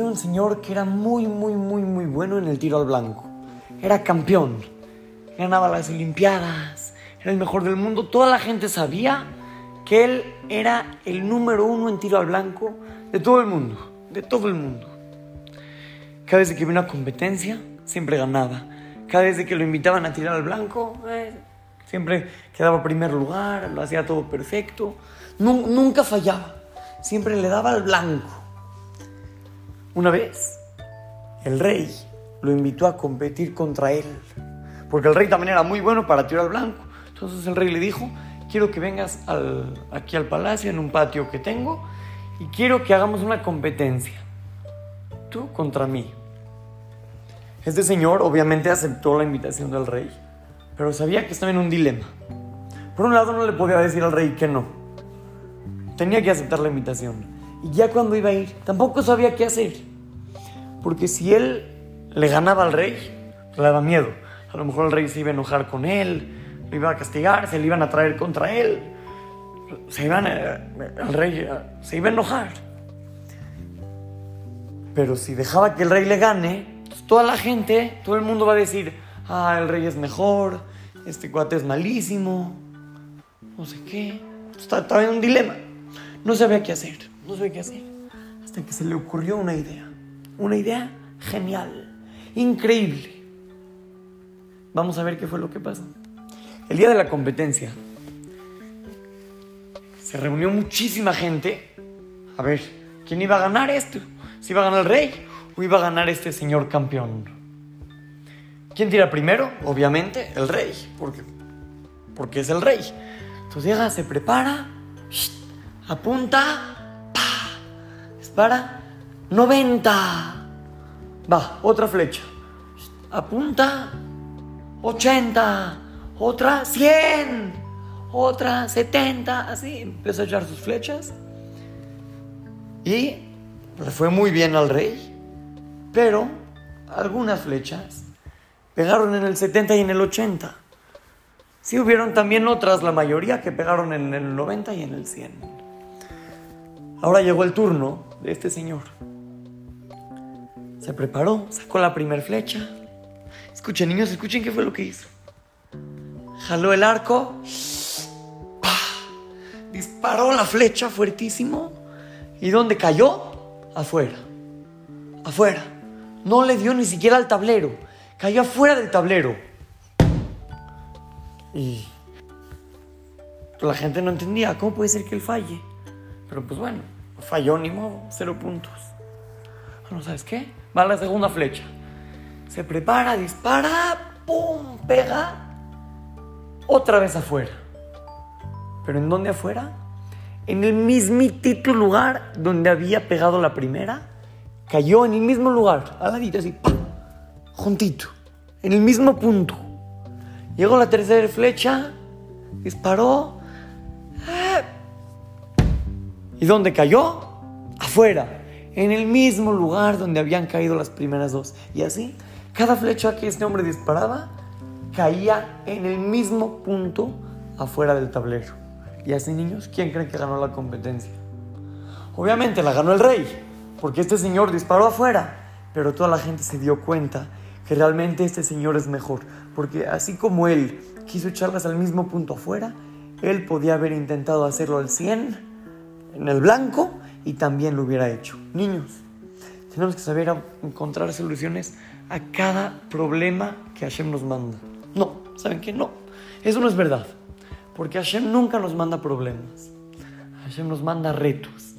un señor que era muy, muy, muy, muy bueno en el tiro al blanco. Era campeón. Ganaba las Olimpiadas. Era el mejor del mundo. Toda la gente sabía que él era el número uno en tiro al blanco de todo el mundo. De todo el mundo. Cada vez que había una competencia, siempre ganaba. Cada vez que lo invitaban a tirar al blanco, eh, siempre quedaba primer lugar, lo hacía todo perfecto. nunca fallaba. Siempre le daba al blanco. Una vez, el rey lo invitó a competir contra él, porque el rey también era muy bueno para tirar al blanco. Entonces el rey le dijo, quiero que vengas aquí al palacio, en un patio que tengo, y quiero que hagamos una competencia, tú contra mí. Este señor obviamente aceptó la invitación del rey, pero sabía que estaba en un dilema. Por un lado no le podía decir al rey que no, tenía que aceptar la invitación. Y ya cuando iba a ir, tampoco sabía qué hacer. Porque si él le ganaba al rey, le daba miedo. A lo mejor el rey se iba a enojar con él, lo iba a castigar, se le iban a traer contra él. Se iban el rey se iba a enojar. Pero si dejaba que el rey le gane, toda la gente, todo el mundo va a decir, ah, el rey es mejor, este cuate es malísimo, no sé qué. Estaba en un dilema. No sabía qué hacer no sé qué hacer. Hasta que se le ocurrió una idea. Una idea genial, increíble. Vamos a ver qué fue lo que pasó. El día de la competencia se reunió muchísima gente a ver quién iba a ganar esto. Si iba a ganar el rey o iba a ganar este señor campeón. ¿Quién tira primero? Obviamente el rey, porque, porque es el rey. Entonces llega, se prepara, apunta para 90. Va, otra flecha. Apunta 80. Otra 100. Otra 70. Así empezó a echar sus flechas. Y le fue muy bien al rey. Pero algunas flechas pegaron en el 70 y en el 80. Sí hubieron también otras, la mayoría, que pegaron en el 90 y en el 100. Ahora llegó el turno de este señor. Se preparó, sacó la primer flecha. Escuchen, niños, escuchen qué fue lo que hizo. Jaló el arco. Disparó la flecha fuertísimo. ¿Y dónde cayó? Afuera. Afuera. No le dio ni siquiera al tablero. Cayó afuera del tablero. Y la gente no entendía cómo puede ser que él falle. Pero pues bueno, falló ni modo, cero puntos. Bueno, ¿sabes qué? Va la segunda flecha. Se prepara, dispara, ¡pum! Pega. Otra vez afuera. ¿Pero en dónde afuera? En el mismitito lugar donde había pegado la primera. Cayó en el mismo lugar, al ladito así. Juntito. En el mismo punto. Llegó la tercera flecha, disparó, ¿Y dónde cayó? Afuera, en el mismo lugar donde habían caído las primeras dos. Y así, cada flecha que este hombre disparaba caía en el mismo punto afuera del tablero. Y así, niños, ¿quién cree que ganó la competencia? Obviamente la ganó el rey, porque este señor disparó afuera, pero toda la gente se dio cuenta que realmente este señor es mejor, porque así como él quiso echarlas al mismo punto afuera, él podía haber intentado hacerlo al 100 en el blanco y también lo hubiera hecho. Niños, tenemos que saber encontrar soluciones a cada problema que Hashem nos manda. No, ¿saben qué? No, eso no es verdad. Porque Hashem nunca nos manda problemas. Hashem nos manda retos.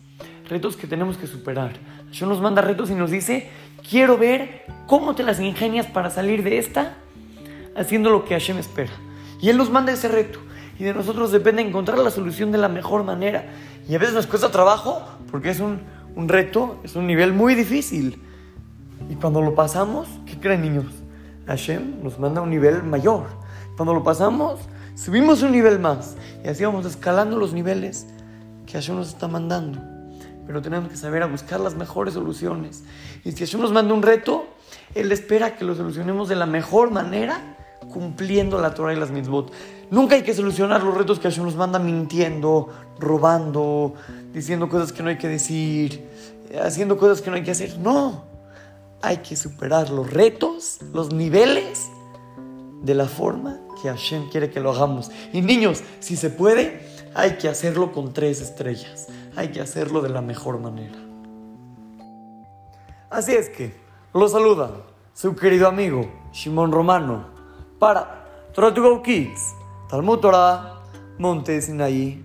Retos que tenemos que superar. Hashem nos manda retos y nos dice, quiero ver cómo te las ingenias para salir de esta haciendo lo que Hashem espera. Y Él nos manda ese reto. Y de nosotros depende encontrar la solución de la mejor manera. Y a veces nos cuesta trabajo porque es un, un reto, es un nivel muy difícil. Y cuando lo pasamos, ¿qué creen niños? Hashem nos manda un nivel mayor. Cuando lo pasamos, subimos un nivel más. Y así vamos escalando los niveles que Hashem nos está mandando. Pero tenemos que saber a buscar las mejores soluciones. Y si Hashem nos manda un reto, Él espera que lo solucionemos de la mejor manera cumpliendo la Torah y las mitzvot. Nunca hay que solucionar los retos que Hashem nos manda mintiendo, robando, diciendo cosas que no hay que decir, haciendo cosas que no hay que hacer. No, hay que superar los retos, los niveles, de la forma que Hashem quiere que lo hagamos. Y niños, si se puede, hay que hacerlo con tres estrellas. Hay que hacerlo de la mejor manera. Así es que, lo saluda su querido amigo Shimon Romano para Torah to Go Kids, Talmud Torah, Monte Sinaí.